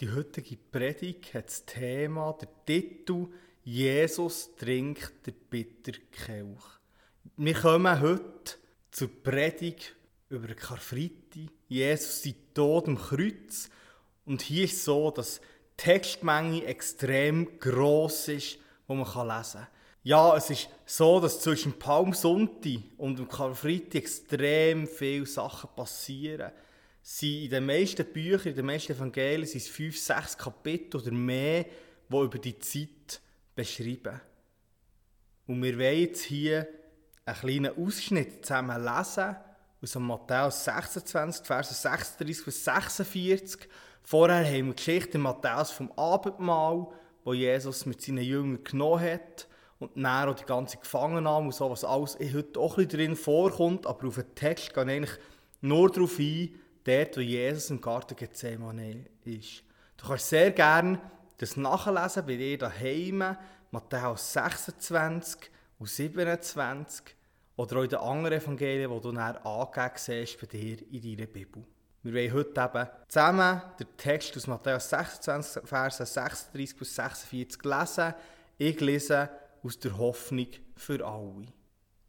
Die heutige Predigt hat das Thema, der Titel Jesus trinkt der Bitterkelch. Wir kommen heute zur Predigt über den Karfreitag. Jesus sein Tod am Kreuz. Und hier ist es so, dass die Textmenge extrem gross ist, die man lesen kann. Ja, es ist so, dass zwischen Palmsonntag und dem Karfreitag extrem viele Sachen passieren sind in den meisten Büchern, in den meisten Evangelien sind es fünf, sechs Kapitel oder mehr, die über die Zeit beschreiben. Und wir wollen jetzt hier einen kleinen Ausschnitt zusammen lesen aus Matthäus 26, Verse 36 bis 46. Vorher haben wir die Geschichte in Matthäus vom Abendmahl, wo Jesus mit seinen Jüngern genommen hat und dann auch die ganze Gefangennahme und so, was alles heute auch ein bisschen drin vorkommt, aber auf den Text gehen eigentlich nur darauf ein, dort, wo Jesus im Garten Gethsemane ist. Du kannst sehr gerne das nachlesen bei dir daheim, Matthäus 26 und 27 oder auch in den anderen Evangelien, die du dann angegeben siehst bei dir in deiner Bibel. Wir wollen heute eben zusammen den Text aus Matthäus 26, Verse 36 bis 46 lesen. Ich lese aus der Hoffnung für alle.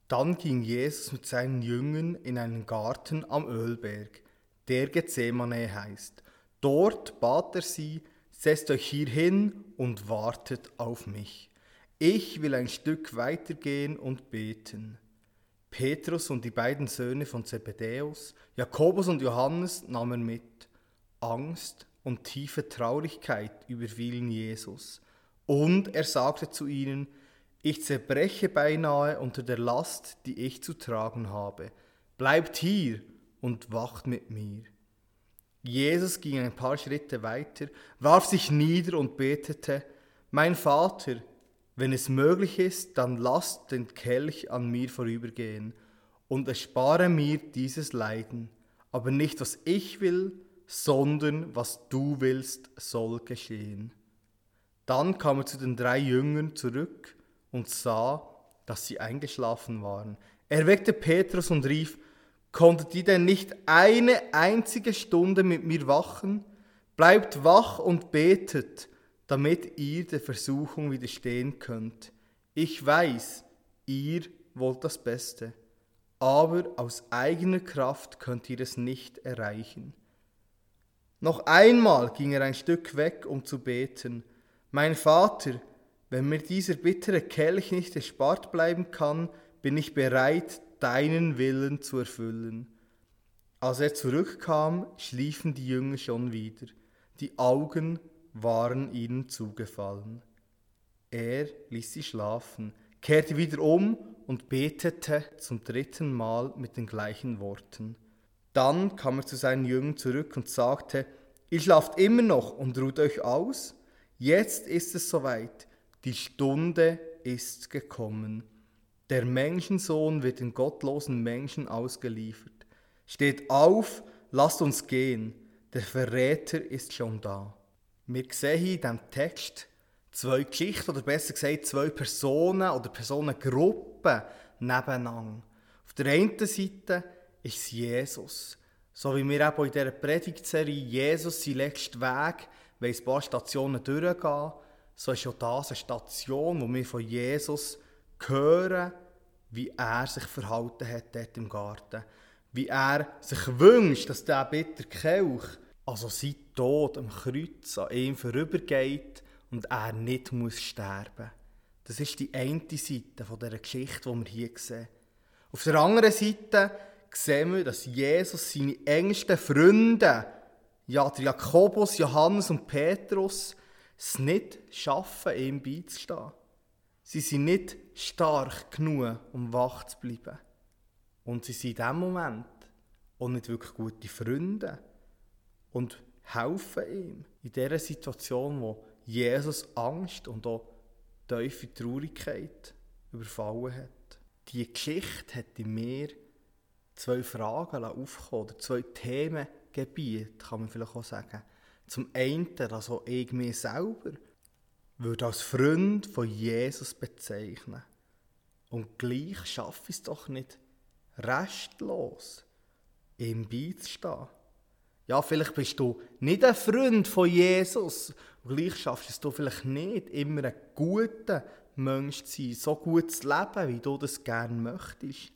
Dann ging Jesus mit seinen Jüngern in einen Garten am Ölberg der Gethsemane heißt. Dort bat er sie, setzt euch hier hin und wartet auf mich. Ich will ein Stück weitergehen und beten. Petrus und die beiden Söhne von Zebedäus, Jakobus und Johannes nahmen mit. Angst und tiefe Traurigkeit überfielen Jesus. Und er sagte zu ihnen, ich zerbreche beinahe unter der Last, die ich zu tragen habe. Bleibt hier und wacht mit mir. Jesus ging ein paar Schritte weiter, warf sich nieder und betete, Mein Vater, wenn es möglich ist, dann lass den Kelch an mir vorübergehen und erspare mir dieses Leiden, aber nicht was ich will, sondern was du willst, soll geschehen. Dann kam er zu den drei Jüngern zurück und sah, dass sie eingeschlafen waren. Er weckte Petrus und rief, Konntet ihr denn nicht eine einzige Stunde mit mir wachen? Bleibt wach und betet, damit ihr der Versuchung widerstehen könnt. Ich weiß, ihr wollt das Beste, aber aus eigener Kraft könnt ihr es nicht erreichen. Noch einmal ging er ein Stück weg, um zu beten. Mein Vater, wenn mir dieser bittere Kelch nicht erspart bleiben kann, bin ich bereit, deinen Willen zu erfüllen. Als er zurückkam, schliefen die Jünger schon wieder. Die Augen waren ihnen zugefallen. Er ließ sie schlafen, kehrte wieder um und betete zum dritten Mal mit den gleichen Worten. Dann kam er zu seinen Jüngern zurück und sagte, ihr schlaft immer noch und ruht euch aus? Jetzt ist es soweit, die Stunde ist gekommen. Der Menschensohn wird den gottlosen Menschen ausgeliefert. Steht auf, lasst uns gehen. Der Verräter ist schon da. Wir sehen in diesem Text zwei Geschichten, oder besser gesagt zwei Personen oder Personengruppen nebeneinander. Auf der einen Seite ist es Jesus. So wie wir auch in dieser Predigtserie Jesus sein letzter Weg, ein paar Stationen durchgehen, so ist auch das eine Station, wo wir von Jesus hören, wie er sich verhalten hat dort im Garten. Wie er sich wünscht, dass der bitter Kelch, also sein Tod am Kreuz, an ihm vorübergeht und er nicht muss sterben. Das ist die eine Seite von dieser Geschichte, die wir hier sehen. Auf der anderen Seite sehen wir, dass Jesus seine engsten Freunde, ja, der Jakobus, Johannes und Petrus, es nicht schaffen, ihm beizustehen. Sie sind nicht stark genug, um wach zu bleiben. Und sie sind in diesem Moment auch nicht wirklich gute Freunde und helfen ihm in dieser Situation, wo Jesus Angst und auch tiefe Traurigkeit überfallen hat. Die Geschichte hat in mir zwei Fragen aufgekommen, oder zwei Themengebiete, kann man vielleicht auch sagen. Zum einen, also ich mir selber, würde als Freund von Jesus bezeichnen. Und gleich schaffe ich es doch nicht, restlos ihm beizustehen. Ja, vielleicht bist du nicht ein Freund von Jesus. Und gleich schaffst es du vielleicht nicht, immer ein guter Mensch zu sein, so gut zu leben, wie du das gerne möchtest.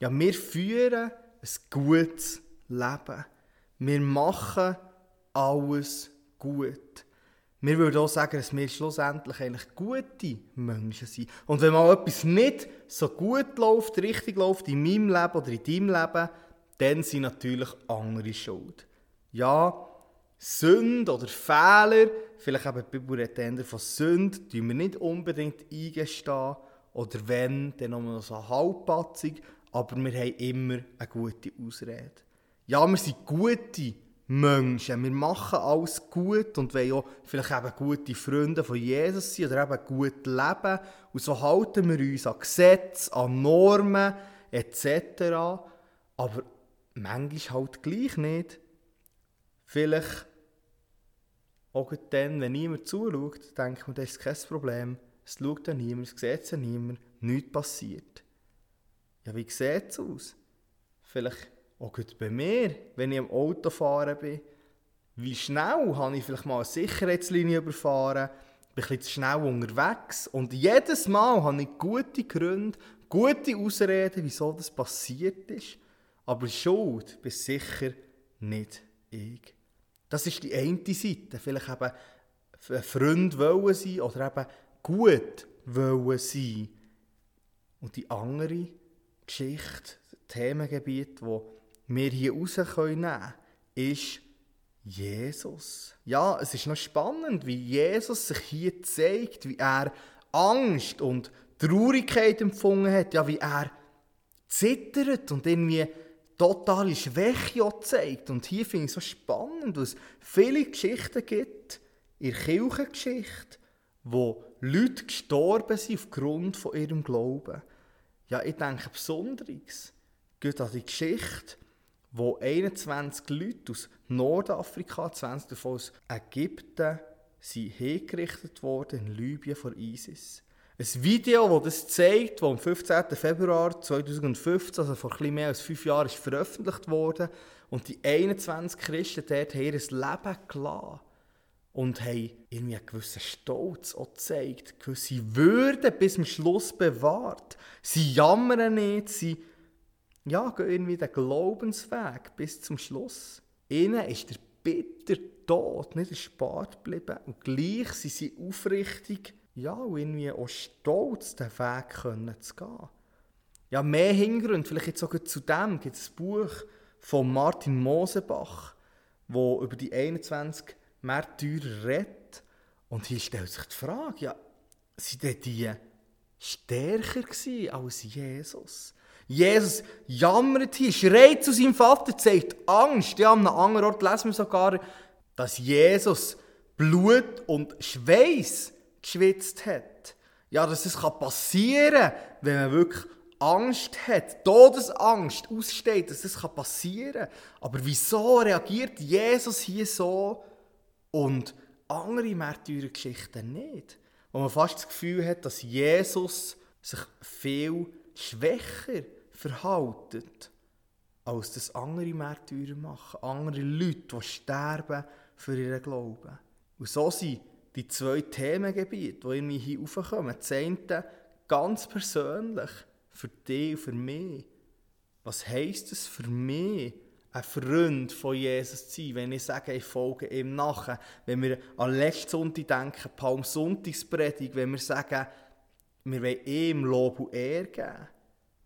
Ja, wir führen ein gutes Leben. Wir machen alles gut. Wir würden auch sagen, dass wir schlussendlich eigentlich gute Menschen sind. Und wenn mal etwas nicht so gut läuft, richtig läuft in meinem Leben oder in deinem Leben, dann sind natürlich andere schuld. Ja, Sünde oder Fehler, vielleicht eben die Bibel von Sünde, die wir nicht unbedingt eingestehen. Oder wenn, dann noch so halbpatzig. Aber wir haben immer eine gute Ausrede. Ja, wir sind gute Menschen. Wir machen alles gut und wollen auch vielleicht eben gute Freunde von Jesus sein oder eben gut leben. Und so halten wir uns an Gesetze, an Normen etc. Aber manchmal halt gleich nicht. Vielleicht auch dann, wenn niemand zuschaut, denke ich mir, das ist kein Problem. Es schaut ja niemand, es sieht ja niemand, nichts passiert. Ja, wie sieht es aus? Vielleicht auch bei mir, wenn ich am Auto fahren bin, wie schnell habe ich vielleicht mal eine Sicherheitslinie überfahren, bin bisschen zu schnell unterwegs und jedes Mal habe ich gute Gründe, gute Ausreden, wieso das passiert ist, aber Schuld bin sicher nicht ich. Das ist die eine Seite, vielleicht eben ein Freund wollen sein oder eben gut wollen sein. Und die andere Geschichte, Themengebiet, wo wir hier raus nehmen können, ist Jesus. Ja, es ist noch spannend, wie Jesus sich hier zeigt, wie er Angst und Traurigkeit empfunden hat, ja, wie er zittert und irgendwie totale Schwäche zeigt. Und hier finde ich es so spannend, weil es viele Geschichten gibt, in der Kirchengeschichte, wo Leute gestorben sind aufgrund von ihrem Glauben. Ja, ich denke besonders geht an die Geschichte wo 21 Leute aus Nordafrika, 20 davon aus Ägypten, sind hingerichtet worden in Libyen vor ISIS. Ein Video, das das zeigt, das am 15. Februar 2015, also vor etwas mehr als fünf Jahren, ist veröffentlicht wurde. Und die 21 Christen dort haben ihr Leben gelassen. Und haben irgendwie einen gewissen Stolz auch gezeigt, gewisse Würde bis zum Schluss bewahrt. Sie jammern nicht, sie ja, gehen irgendwie den Glaubensweg bis zum Schluss. Ihnen ist der bitter Tod nicht erspart geblieben und gleich sind sie aufrichtig, ja, und irgendwie auch stolz, den Weg können zu gehen. Ja, mehr Hintergrund, vielleicht jetzt sogar zu dem, gibt es ein Buch von Martin Mosebach, wo über die 21 Märtyrer redet. Und hier stellt sich die Frage, ja, sind die stärker als Jesus? Jesus jammert hier, schreit zu seinem Vater, zeigt Angst. Ja, an einem anderen Ort lesen wir sogar, dass Jesus Blut und Schweiß geschwitzt hat. Ja, dass das passieren kann, wenn man wirklich Angst hat, Todesangst aussteht, dass das passieren kann. Aber wieso reagiert Jesus hier so und andere Märtyrergeschichten nicht? Wo man fast das Gefühl hat, dass Jesus sich viel schwächer verhalten, als das andere Märtyrer machen. Andere Leute, die sterben für ihren Glauben. Und so sind die zwei Themengebiete, die irgendwie hier raufkommen. Das ganz persönlich, für dich und für mich. Was heisst es für mich, ein Freund von Jesus zu sein, wenn ich sage, ich folge ihm nachher? Wenn wir an letzten Sonntag denken, Palmsonntagspredigt, wenn wir sagen, wir wollen ihm Lob und Ehre geben.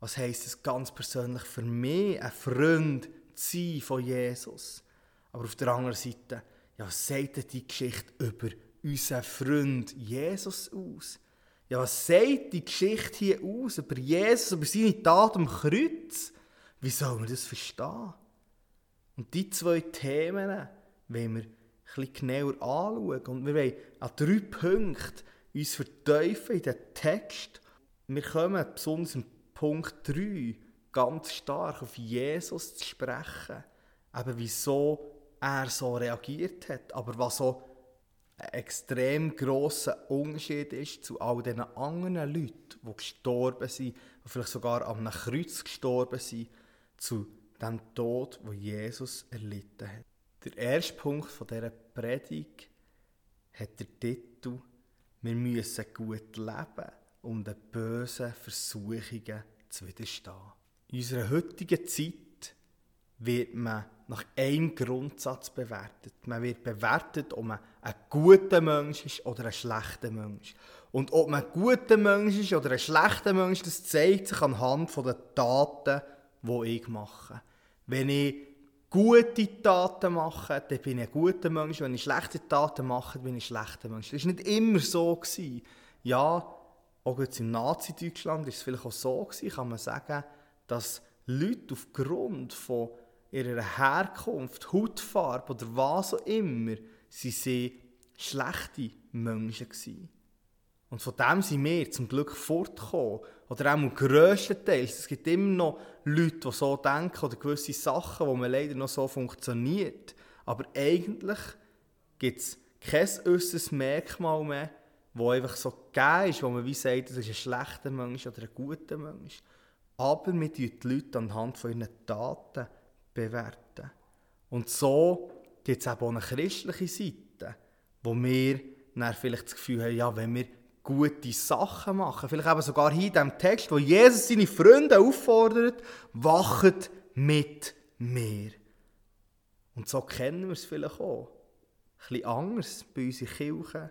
Was heisst es ganz persönlich für mich, ein Freund zu sein von Jesus? Aber auf der anderen Seite, ja, was sagt die Geschichte über unseren Freund Jesus aus? Ja, was sagt die Geschichte hier aus über Jesus, über seine Tat am Kreuz? Wie soll man das verstehen? Und die zwei Themen wollen wir etwas genauer anschauen. Und wir wollen an drei Punkten uns vertiefen in den Text. Wir kommen besonders im Punkt 3 ganz stark auf Jesus zu sprechen. Eben wieso er so reagiert hat, aber was so ein extrem grosser Unterschied ist zu all den anderen Leuten, die gestorben sind, die vielleicht sogar einem Kreuz gestorben sind, zu dem Tod, wo Jesus erlitten hat. Der erste Punkt dieser Predigt hat der Titel Wir müssen gut leben, um den bösen Versuchungen zu widerstehen. In unserer heutigen Zeit wird man nach einem Grundsatz bewertet. Man wird bewertet, ob man ein guter Mensch ist oder ein schlechter Mensch. Und ob man ein guter Mensch ist oder ein schlechter Mensch, das zeigt sich anhand der Taten, die ich mache. Wenn ich gute Taten mache, dann bin ich ein guter Mensch. Wenn ich schlechte Taten mache, bin ich ein schlechter Mensch. Das war nicht immer so. Ja, auch jetzt im Nazi-Deutschland war es vielleicht auch so, gewesen, kann man sagen, dass Leute aufgrund von ihrer Herkunft, Hautfarbe oder was auch immer, sie sind schlechte Menschen gewesen. Und von dem sind wir zum Glück fortgekommen. Oder auch grösstenteils. Es gibt immer noch Leute, die so denken oder gewisse Sachen, wo man leider noch so funktioniert. Aber eigentlich gibt es kein äußeres Merkmal mehr, das einfach so gegeben ist, wo man wie sagt, das ist ein schlechter Mensch oder ein guter Mensch. Aber wir die Leute anhand von ihren Taten. bewerten. Und so gibt es auch eine christliche Seite, wo wir dann vielleicht das Gefühl haben, ja, wenn wir gute Sachen machen. Vielleicht eben sogar hier in diesem Text, wo Jesus seine Freunde auffordert, wachet mit mir. Und so kennen wir es vielleicht auch. Ein bisschen anders bei unseren Kirchen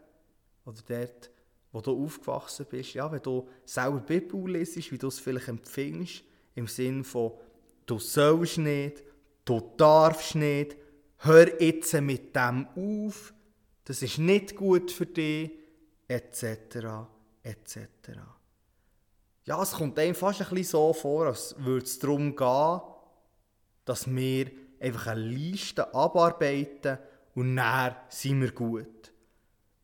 oder dort, wo du aufgewachsen bist. Ja, wenn du selber Bibel liest, wie du es vielleicht empfindest, im Sinn von, du sollst nicht, du darfst nicht, hör jetzt mit dem auf, das ist nicht gut für dich, etc. etc. Ja, es kommt einem fast ein bisschen so vor, als würde es darum gehen, dass wir einfach eine Liste abarbeiten und dann sind wir gut.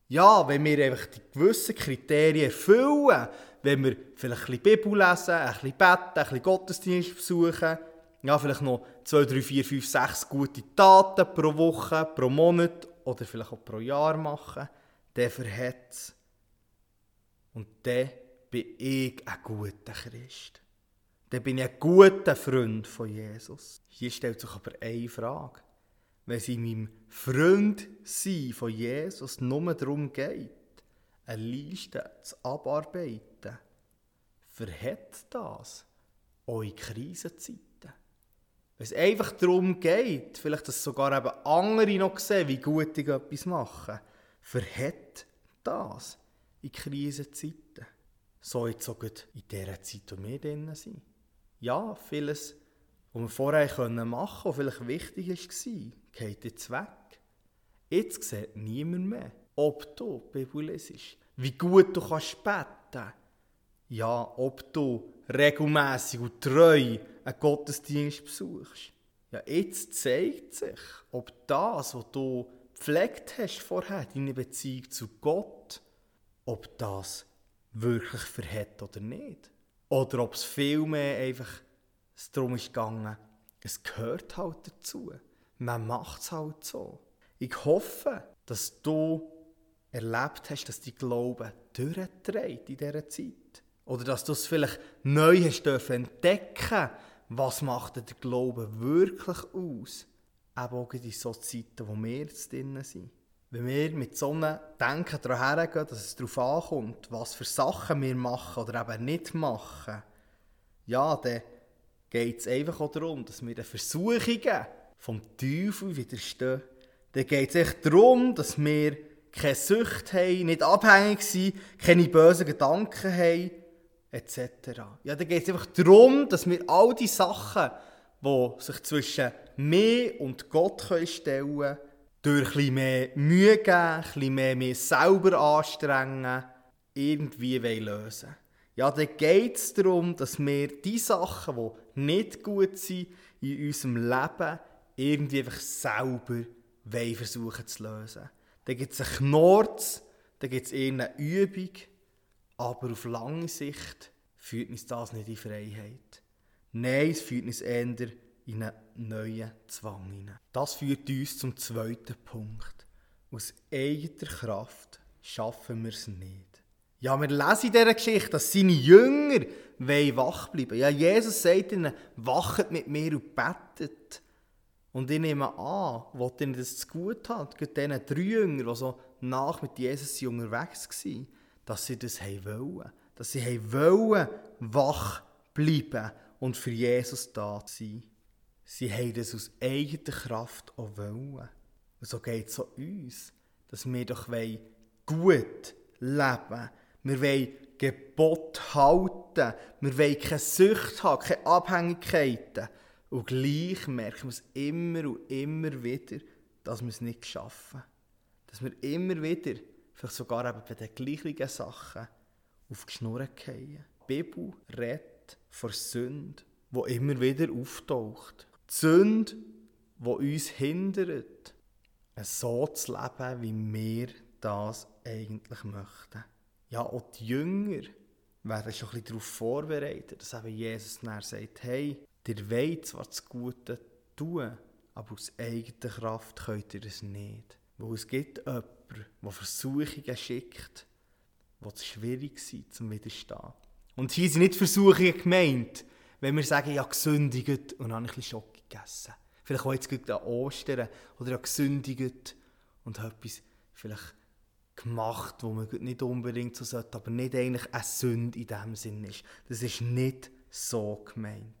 Ja, wenn wir einfach die gewissen Kriterien erfüllen, wenn wir vielleicht ein bisschen Bibel lesen, ein bisschen beten, ein bisschen Gottesdienst besuchen, ja, vielleicht noch 2, 3, 4, 5, 6 gute Taten pro Woche, pro Monat oder vielleicht auch pro Jahr machen, der verhält es. Und dann bin ich ein guter Christ. Dann bin ich ein guter Freund von Jesus. Hier stellt sich aber eine Frage. Wenn es in meinem Freund sein von Jesus nur darum geht, eine Liste zu abarbeiten, verhält das eure Krisenzeiten? Wenn es einfach darum geht, vielleicht dass sogar eben andere noch sehen, wie gut ich etwas mache, verhält das in Krisenzeiten. So jetzt auch in dieser Zeit, wo wir drin sind. Ja, vieles, was wir vorher machen konnten, was vielleicht wichtig war, geht jetzt weg. Jetzt sieht niemand mehr, ob du Bibel lesest, wie gut du kannst beten Ja, ob du regelmäßig und treu einen Gottesdienst besuchst. Ja, jetzt zeigt sich, ob das, was du gepflegt hast vorher, deine Beziehung zu Gott, ob das wirklich verhält oder nicht. Oder ob es vielmehr einfach darum ist gegangen, es gehört halt dazu. Man macht es halt so. Ich hoffe, dass du erlebt hast, dass die Glaube durchträgt in dieser Zeit. Oder dass du es vielleicht neu hast entdecken was macht der Glaube wirklich aus? Eben auch in so Zeiten, wo wir jetzt drin sind. Wenn wir mit so einem Denken daran hergehen, dass es darauf ankommt, was für Sachen wir machen oder eben nicht machen, ja, dann geht es einfach auch darum, dass wir Versuchungen vom Teufel widerstehen. Dann geht es echt darum, dass wir keine Sucht haben, nicht abhängig sind, keine bösen Gedanken haben, etc. Ja, dann geht es einfach darum, dass wir all die Sachen, die sich zwischen mir und Gott stellen können, durch ein mehr Mühe geben, ein mehr mir selber anstrengen, irgendwie lösen Ja, dann geht es darum, dass wir die Sachen, die nicht gut sind in unserem Leben, irgendwie einfach selber versuchen zu lösen. Dann gibt es einen Knorz, dann gibt es eine Übung, aber auf lange Sicht führt uns das nicht in Freiheit. Nein, es führt uns eher in einen neuen Zwang hinein. Das führt uns zum zweiten Punkt. Aus eigener Kraft schaffen wir es nicht. Ja, wir lesen in dieser Geschichte, dass seine Jünger wach bleiben Ja, Jesus sagt ihnen, wachet mit mir und betet. Und ich nehme an, wo ihnen das zu gut hat, diesen drei Jünger, die so nach mit Jesus unterwegs waren, dass sie das wollen. Dass sie wollen, wach bleiben und für Jesus da sein. Sie haben das aus eigener Kraft auch wollen. Und so geht es auch uns, dass wir doch gut leben Wir wollen Gebot halten. Wir wollen keine Sucht haben, keine Abhängigkeiten. Und gleich merken wir es immer und immer wieder, dass wir es nicht schaffen. Dass wir immer wieder, vielleicht sogar eben bei den gleichen Sachen, auf die Schnur fallen. Die Bibel redet vor Sünde, die immer wieder auftaucht. Die Sünde, die uns hindert, so zu leben, wie wir das eigentlich möchten. Ja, auch die Jünger werden schon ein bisschen darauf vorbereitet, dass eben Jesus dann sagt, hey, ihr wollt zwar das Gute tun, aber aus eigener Kraft könnt ihr es nicht. Weil es gibt jemanden, der Versuchungen schickt, die es schwierig sind zum Widerstehen. Und hier sind nicht Versuchungen gemeint, wenn wir sagen, ja, gesündigt und habe ein bisschen Schock gegessen. Vielleicht auch jetzt an Ostern oder ja, gesündigt und habe etwas vielleicht gemacht, wo man nicht unbedingt so sollte, aber nicht eigentlich eine Sünde in dem Sinn ist. Das ist nicht so gemeint.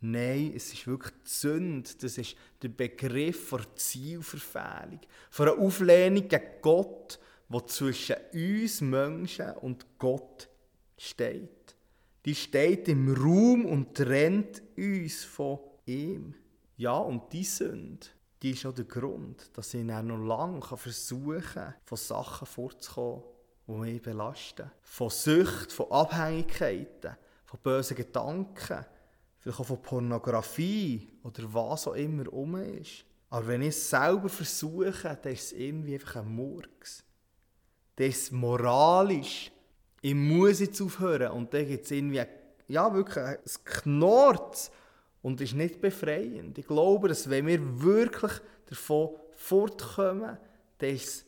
Nein, es ist wirklich die Sünde. Das ist der Begriff von Zielverfehlung, von einer Auflehnung gegen Gott, die zwischen uns Menschen und Gott steht. Die steht im Raum und trennt uns von ihm. Ja, und die Sünde, die ist auch der Grund, dass ich dann noch lange versuchen kann, von Sachen vorzukommen, die mich belasten. Von Sucht, von Abhängigkeiten, von bösen Gedanken, vielleicht auch von Pornografie oder was auch immer um ist. Aber wenn ich es selber versuche, dann ist es irgendwie einfach ein Murks. Das ist moralisch. Ich muss jetzt aufhören. Und dann gibt es irgendwie, ja, wirklich ein Knorz und ist nicht befreiend. Ich glaube, dass wenn wir wirklich davon fortkommen, es,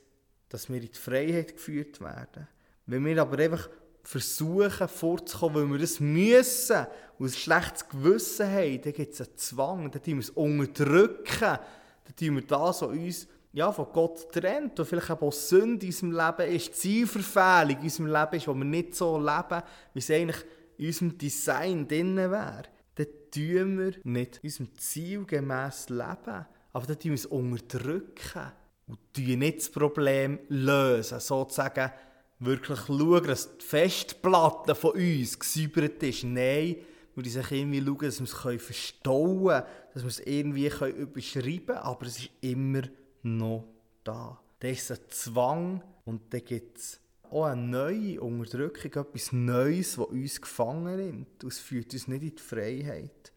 dass wir in die Freiheit geführt werden. Wenn wir aber einfach versuchen vorzukommen, weil wir das müssen. Und ein schlechtes Gewissen haben, dann gibt es einen Zwang, dann tun wir es unterdrücken, dann tun wir das, was uns ja, von Gott trennt und vielleicht auch Sünde in unserem Leben ist, Zielverfehlung in unserem Leben ist, wo wir nicht so leben, wie es eigentlich in unserem Design drin wäre, dann tun wir nicht unserem Ziel gemäss leben, aber dann tun wir es unterdrücken. Und tun nicht das Problem lösen, sozusagen wirklich schauen, dass die Festplatte von uns gesäubert ist. Nein, wir müssen irgendwie schauen, dass wir es verstauen können, dass wir es irgendwie überschreiben können, aber es ist immer noch da. Da ist ein Zwang und dann gibt es auch eine neue Unterdrückung, etwas Neues, das uns gefangen nimmt. Das führt uns nicht in die Freiheit.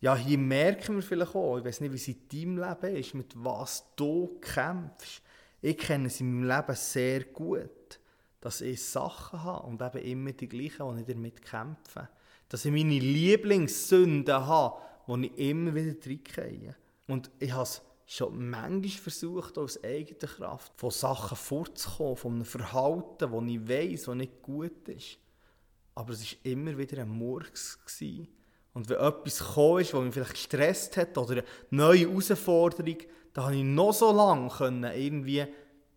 Ja, hier merken wir vielleicht auch, ich weiß nicht, wie es in deinem Leben ist, mit was du kämpfst. Ich kenne es in meinem Leben sehr gut dass ich Sachen habe und eben immer die gleichen, die ich damit kämpfe. Dass ich meine Lieblingssünden habe, die ich immer wieder reingehe. Und ich habe es schon manchmal versucht, aus eigener Kraft von Sachen vorzukommen, von einem Verhalten, das ich weiss, das nicht gut ist. Aber es war immer wieder ein Murks. Und wenn etwas gekommen ist, das mich vielleicht gestresst hat oder eine neue Herausforderung, dann konnte ich noch so lange irgendwie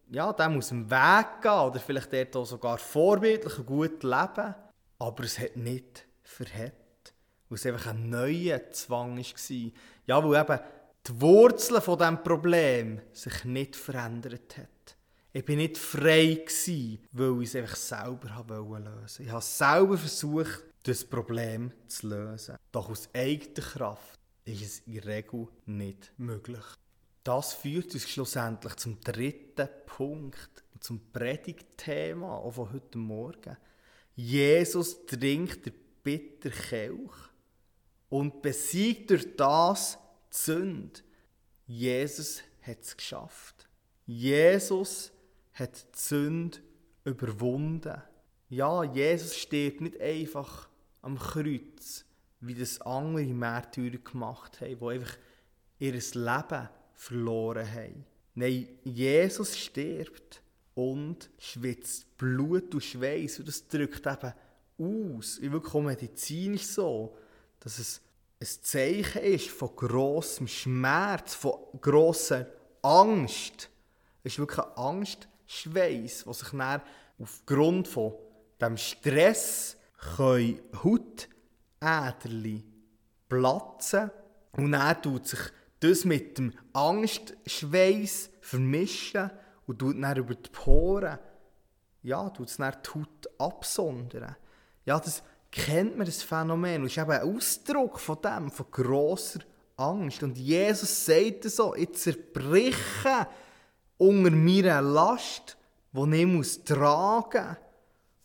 ja, dem aus dem Weg gehen oder vielleicht dort auch sogar vorbildlich und gut leben. Aber es hat nicht verhält, weil es einfach ein neuer Zwang war. Ja, weil eben die Wurzeln von diesem Problem sich nicht verändert hat. Ich war nicht frei, gewesen, weil ich es einfach selber lösen. Ich habe selber versucht, das Problem zu lösen. Doch aus eigener Kraft ist es in der Regel nicht möglich. Das führt uns schlussendlich zum dritten Punkt, zum Predigtthema auch von heute Morgen. Jesus trinkt der bitter Kelch und besiegt durch das die Sünde. Jesus hat es geschafft. Jesus hat die Sünde überwunden. Ja, Jesus steht nicht einfach am Kreuz, wie das andere Märtyrer gemacht haben, die einfach ihr Leben verloren haben. Nein, Jesus stirbt und schwitzt Blut und Schweiß und das drückt eben aus. Ich wirklich medizinisch so, dass es ein Zeichen ist von grossem Schmerz, von grosser Angst. Es ist wirklich ein Angstschweiß, der sich dann aufgrund von dem Stress Hautäderli platzen und dann tut sich das mit dem Angstschweiß vermischen und tut dann über die Poren, ja, tut es dann die Haut absondern. Ja, das kennt man, das Phänomen. Und ist eben ein Ausdruck von dem, von grosser Angst. Und Jesus sagt so, ich zerbreche unter meiner Last, die ich muss tragen muss.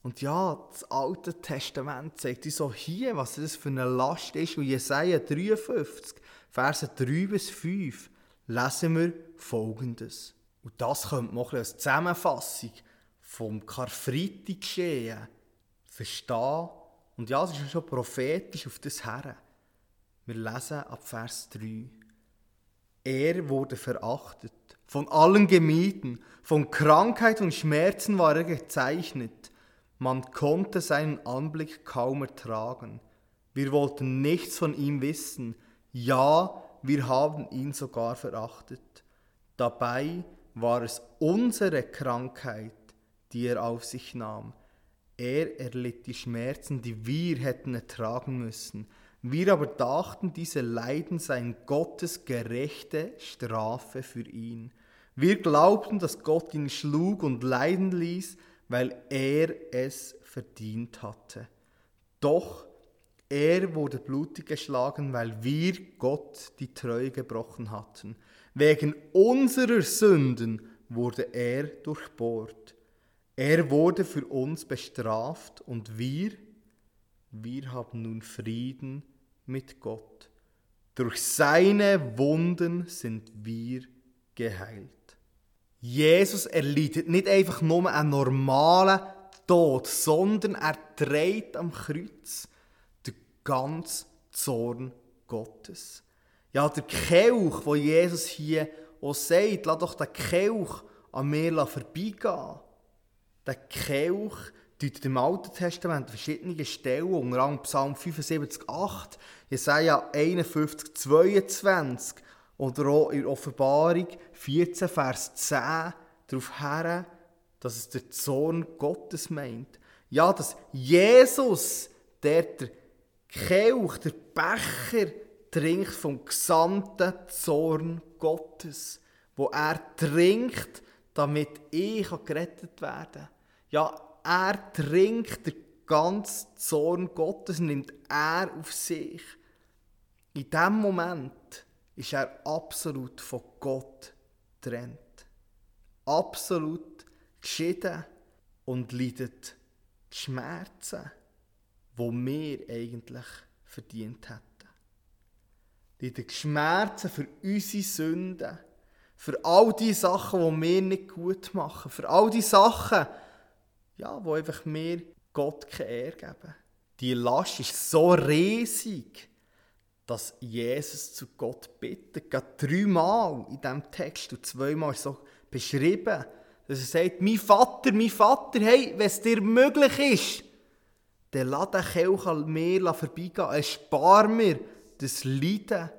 Und ja, das Alte Testament zeigt uns so hier, was das für eine Last ist. Und Jesaja 53, Verse 3 bis 5, lesen wir folgendes. Und das könnte man als Zusammenfassung vom Karfreitag geschehen verstehen. Und ja, es ist schon prophetisch auf das her. Wir lesen ab Vers 3. Er wurde verachtet, von allen gemieden, von Krankheit und Schmerzen war er gezeichnet. Man konnte seinen Anblick kaum ertragen. Wir wollten nichts von ihm wissen. Ja, wir haben ihn sogar verachtet. Dabei war es unsere Krankheit, die er auf sich nahm. Er erlitt die Schmerzen, die wir hätten ertragen müssen. Wir aber dachten, diese Leiden seien Gottes gerechte Strafe für ihn. Wir glaubten, dass Gott ihn schlug und leiden ließ, weil er es verdient hatte. Doch er wurde blutig geschlagen, weil wir Gott die Treue gebrochen hatten. Wegen unserer Sünden wurde er durchbohrt. Er wurde für uns bestraft und wir, wir haben nun Frieden mit Gott. Durch seine Wunden sind wir geheilt. Jesus erleidet nicht einfach nur einen normalen Tod, sondern er trägt am Kreuz ganzen Zorn Gottes. Ja, der Kelch, wo Jesus hier auch sagt, lass doch den Kelch an mir vorbeigehen. Der Kelch deutet im Alten Testament verschiedene Stellen, unter anderem Psalm 75, 8, Jesaja 51, 22 oder auch in Offenbarung 14, Vers 10 darauf her, dass es der Zorn Gottes meint. Ja, dass Jesus, der der Kelch, der Becher, trinkt vom gesamten Zorn Gottes, wo er trinkt, damit ich gerettet werden kann. Ja, er trinkt den ganzen Zorn Gottes, nimmt er auf sich. In dem Moment ist er absolut von Gott getrennt. Absolut geschieden und leidet Schmerzen, die wir eigentlich verdient hätten. Die Schmerzen für unsere Sünden, für all die Sachen, die wir nicht gut machen, für all die Sachen, ja, wo einfach mir Gott keine Ehre geben. Die Last ist so riesig, dass Jesus zu Gott bittet. Gerade dreimal in diesem Text und zweimal so beschrieben, dass er sagt, mein Vater, mein Vater, hey, wenn es dir möglich ist, dann lass den Kelch an mir vorbeigehen, erspar mir das Leiden.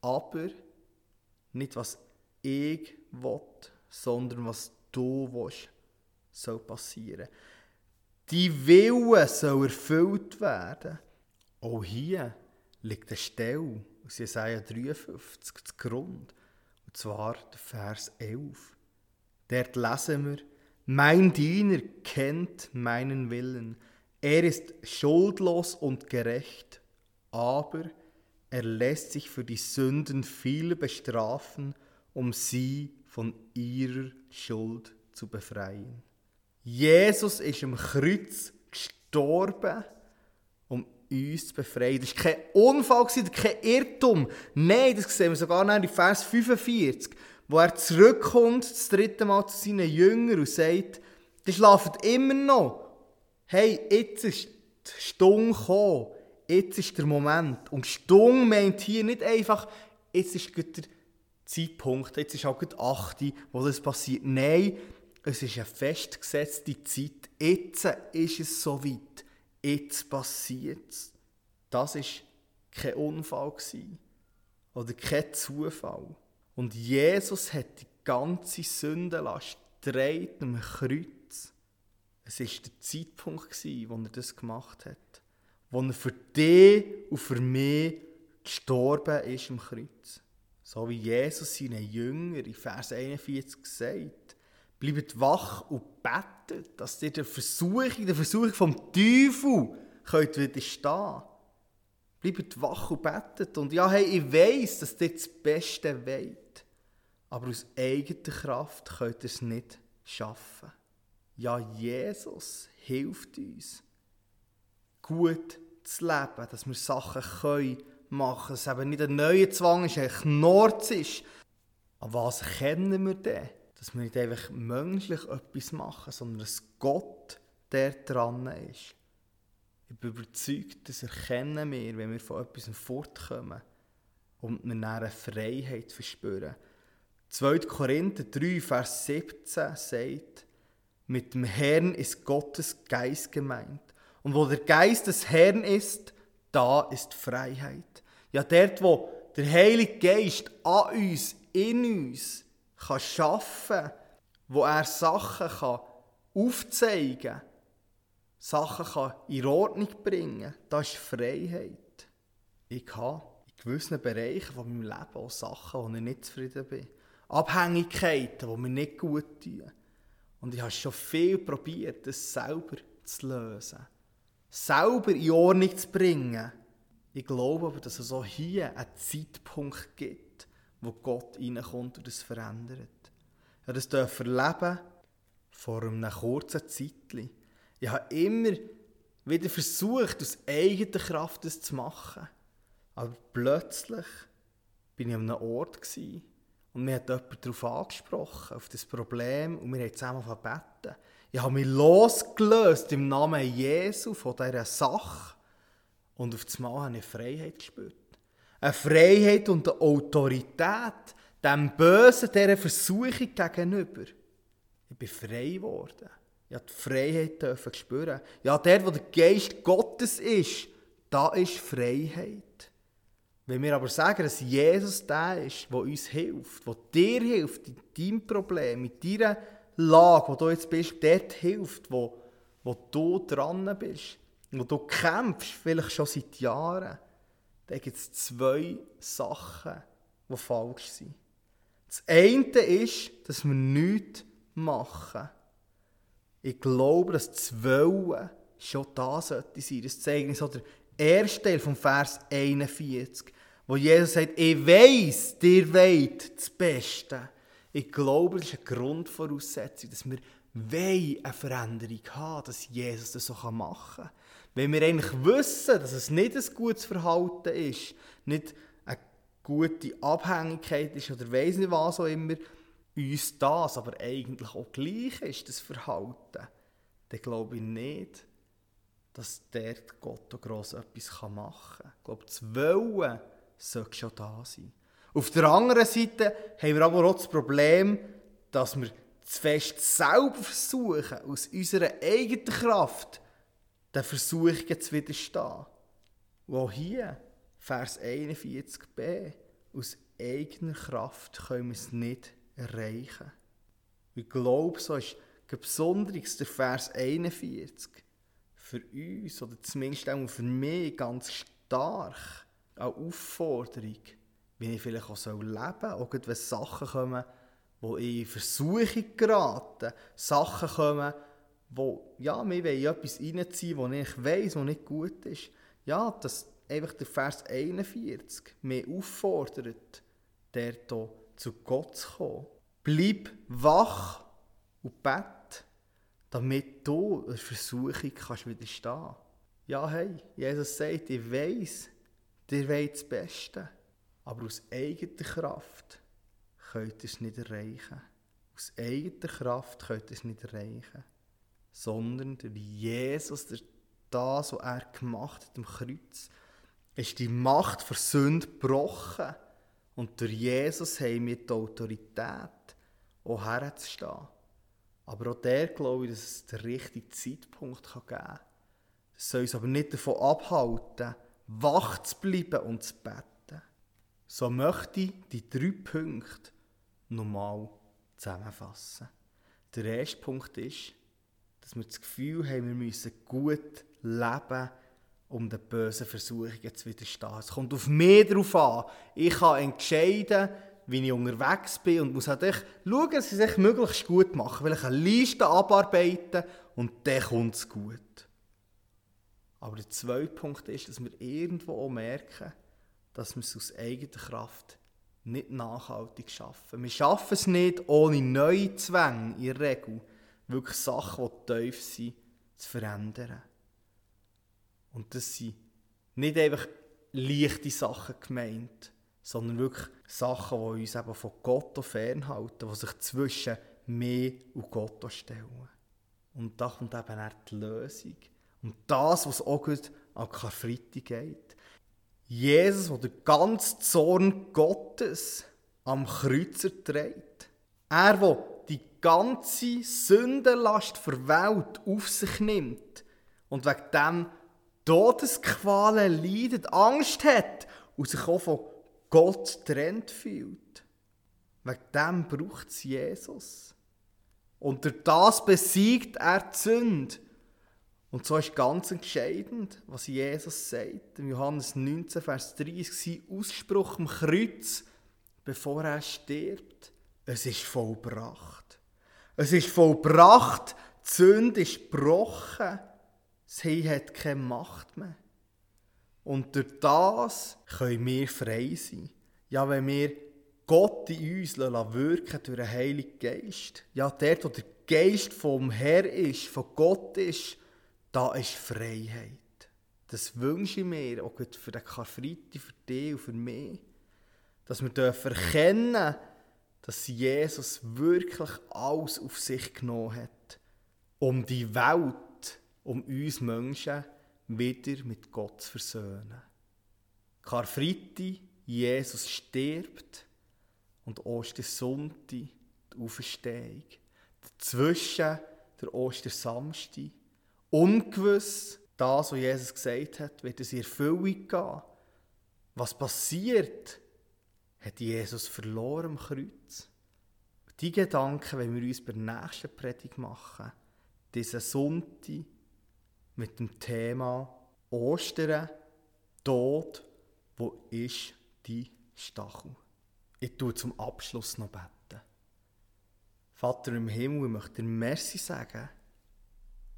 Aber nicht was ich will, sondern was du willst soll passieren. Die Wille soll erfüllt werden. Auch hier liegt eine Stelle aus Jesaja 53 zu Grund. Und zwar der Vers 11. Dort lesen wir, mein Diener kennt meinen Willen. Er ist schuldlos und gerecht, aber er lässt sich für die Sünden viel bestrafen, um sie von ihrer Schuld zu befreien. Jesus ist am Kreuz gestorben, um uns zu befreien. Das war kein Unfall, kein Irrtum. Nein, das sehen wir sogar in Vers 45, wo er zurückkommt, das dritte Mal zu seinen Jüngern und sagt, die schlafen immer noch. Hey, jetzt ist die Stunde gekommen. Jetzt ist der Moment. Und Stunde meint hier nicht einfach, jetzt ist der Zeitpunkt, jetzt ist auch die 8, wo das passiert. Nein, es ist eine festgesetzte Zeit. Jetzt ist es soweit. Jetzt passiert es. Das ist kein Unfall oder kein Zufall. Und Jesus hat die ganze Sündenlast dreht am Kreuz. Es war der Zeitpunkt, wo er das gemacht hat. Wo er für dich und für mich gestorben ist am Kreuz. So wie Jesus seinen Jünger in Vers 41 sagt. Bleibt wach und betet, dass ihr der Versuchung, der Versuchung vom Teufel könnt widerstehen Bleibt wach und betet. Und ja, hey, ich weiss, dass ihr das Beste wollt. Aber aus eigener Kraft könnt ihr es nicht schaffen. Ja, Jesus hilft uns, gut zu leben, dass wir Sachen können machen, dass es eben nicht ein neuer Zwang ist, ein Knorz ist. Aber was kennen wir denn? Dass wir nicht einfach menschlich etwas machen, sondern dass Gott der dran ist. Ich bin überzeugt, das erkennen wir, wenn wir von etwas fortkommen und wir eine Freiheit verspüren. 2. Korinther 3, Vers 17 sagt, mit dem Herrn ist Gottes Geist gemeint. Und wo der Geist des Herrn ist, da ist Freiheit. Ja, dort, wo der Heilige Geist an uns, in uns, kann schaffen, wo er Sachen kann aufzeigen Sachen kann in Ordnung bringen da ist Freiheit. Ich habe in gewissen Bereichen von meinem Leben auch Sachen, wo ich nicht zufrieden bin. Abhängigkeiten, die mir nicht gut tun. Und ich habe schon viel probiert, das selber zu lösen. Selber in Ordnung zu bringen. Ich glaube aber, dass es auch hier einen Zeitpunkt gibt, wo Gott reinkommt und es verändert. Ja, das dürfen erleben vor einem kurzen Zeitchen. Ich habe immer wieder versucht, aus eigener Kraft das zu machen. Aber plötzlich bin ich an einem Ort gewesen, und mir hat jemand darauf angesprochen, auf das Problem, und wir haben zusammen beten. Ich habe mich losgelöst im Namen Jesu von dieser Sache und auf einmal habe ich Freiheit gespürt. Eine Freiheit und eine Autorität dem Bösen, dieser Versuchung gegenüber. Ich bin frei geworden. Ich durfte die Freiheit spüren. Ja, der, wo der Geist Gottes ist, da ist Freiheit. Wenn wir aber sagen, dass Jesus der ist, der uns hilft, der dir hilft in deinem Problem, in deiner Lage, wo du jetzt bist, dort hilft, wo, wo du dran bist, wo du kämpfst, vielleicht schon seit Jahren, dann gibt es zwei Sachen, die falsch sind. Das eine ist, dass wir nichts machen. Ich glaube, dass das Wollen schon da sollte sein. Das zeigt uns erste Teil vom Vers 41, wo Jesus sagt, ich weiss, dir wollt das Beste. Ich glaube, das ist eine Grundvoraussetzung, dass wir eine Veränderung haben, dass Jesus das so machen kann. Wenn wir eigentlich wissen, dass es nicht ein gutes Verhalten ist, nicht eine gute Abhängigkeit ist oder weiss nicht was auch immer, uns das aber eigentlich auch gleich ist, das Verhalten, dann glaube ich nicht, dass dort Gott auch gross etwas machen kann. Ich glaube, das Wollen sollte schon da sein. Auf der anderen Seite haben wir aber auch das Problem, dass wir zu fest selber versuchen, aus unserer eigenen Kraft den Versuchungen zu widerstehen. Wo hier, Vers 41b, aus eigener Kraft können wir es nicht erreichen. Ich glaube, so ist besonders der Vers 41 für uns, oder zumindest auch für mich, ganz stark eine Aufforderung, wie ich vielleicht auch leben soll, auch wenn Sachen kommen, wo ich in Versuchung geraten, Sachen kommen, wo, ja, wollen etwas reinziehen, wo ich weiss, was nicht gut ist. Ja, dass einfach der Vers 41 mich auffordert, der zu Gott zu kommen. Bleib wach und bett, damit du der Versuchung kannst widerstehen Ja, hey, Jesus sagt, ich weiss, dir wollt das Beste, aber aus eigener Kraft könnt ihr es nicht erreichen. Aus eigener Kraft könnt ihr es nicht erreichen. Sondern durch Jesus, durch das, was er gemacht hat am Kreuz, ist die Macht für Sünde gebrochen. Und durch Jesus haben wir die Autorität, auch herzustehen. Aber auch der glaube ich, dass es den richtigen Zeitpunkt geben kann. Das soll uns aber nicht davon abhalten, wach zu bleiben und zu beten. So möchte ich die drei Punkte nochmal zusammenfassen. Der erste Punkt ist, dass wir das Gefühl haben, wir müssen gut leben, um den bösen Versuchungen zu widerstehen. Es kommt auf mich darauf an. Ich kann entscheiden, wie ich unterwegs bin und muss halt schauen, dass ich es möglichst gut mache, weil ich eine Liste abarbeiten und dann kommt es gut. Aber der zweite Punkt ist, dass wir irgendwo auch merken, dass wir es aus eigener Kraft nicht nachhaltig schaffen. Wir schaffen es nicht ohne neue Zwänge in der Regel, wirklich Sachen, die tief sind, zu verändern. Und das sind nicht einfach leichte Sachen gemeint, sondern wirklich Sachen, die uns eben von Gott fernhalten, die sich zwischen mir und Gott stellen. Und da kommt eben auch die Lösung. Und das, was auch gut an Karfreitag geht. Jesus, der den ganzen Zorn Gottes am Kreuz erträgt. Er, der die ganze Sündenlast der Welt auf sich nimmt und wegen dem Todesqualen leidet, Angst hat und sich auch von Gott trennt fühlt. Wegen dem braucht es Jesus. Und durch das besiegt er die Sünde. Und so ist ganz entscheidend, was Jesus sagt. In Johannes 19, Vers 30, sein Ausspruch am Kreuz, bevor er stirbt. Es ist vollbracht. Es ist vollbracht. Die Sünde ist gebrochen. Sie hat keine Macht mehr. Und durch das können wir frei sein. Ja, wenn wir Gott in uns wirken durch den Heiligen Geist. Ja, dort, wo der Geist vom Herr ist, von Gott ist, da ist Freiheit. Das wünsche ich mir, auch für den Karfreitag, für dich und für mich. Dass wir erkennen dürfen, dass Jesus wirklich alles auf sich genommen hat, um die Welt um uns Menschen wieder mit Gott zu versöhnen. Karfreitag, Jesus stirbt und Ostersonntag, die Auferstehung. Dazwischen der Ostersamstag. Ungewiss, das, was Jesus gesagt hat, wird es in Erfüllung gehen. Was passiert, hat Jesus verloren am Kreuz. Die Gedanken, wenn wir uns bei der nächsten Predigt machen, diesen Sonntag, mit dem Thema Ostern, Tod, wo ist die Stachel? Ich tue zum Abschluss noch beten. Vater im Himmel, ich möchte dir Merci sagen,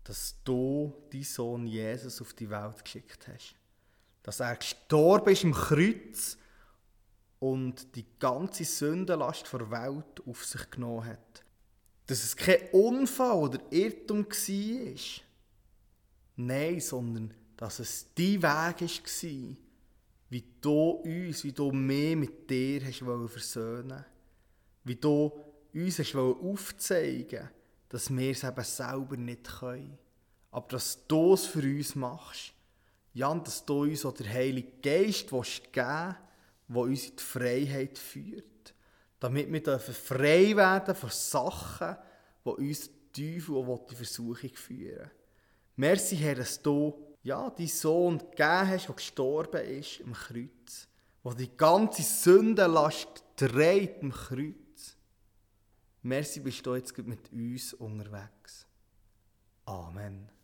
dass du deinen Sohn Jesus auf die Welt geschickt hast. Dass er gestorben ist im Kreuz und die ganze Sündenlast der Welt auf sich genommen hat. Dass es kein Unfall oder Irrtum war, Nein, sondern dass es dein Weg war, wie du uns, wie du mehr mit dir hast versöhnen Wie du uns hast aufzeigen dass wir es eben selber nicht können. Aber dass du es für uns machst. Ja, und dass du uns auch der Heilige Geist willst geben der uns in die Freiheit führt. Damit wir frei werden von Sachen, die uns Teufel auch die Versuchung führen Merci, Herr, dass du ja, deinen Sohn gegeben hast, der gestorben ist am Kreuz. Der die ganze Sündenlast trägt am Kreuz. Merci, bist du jetzt mit uns unterwegs. Amen.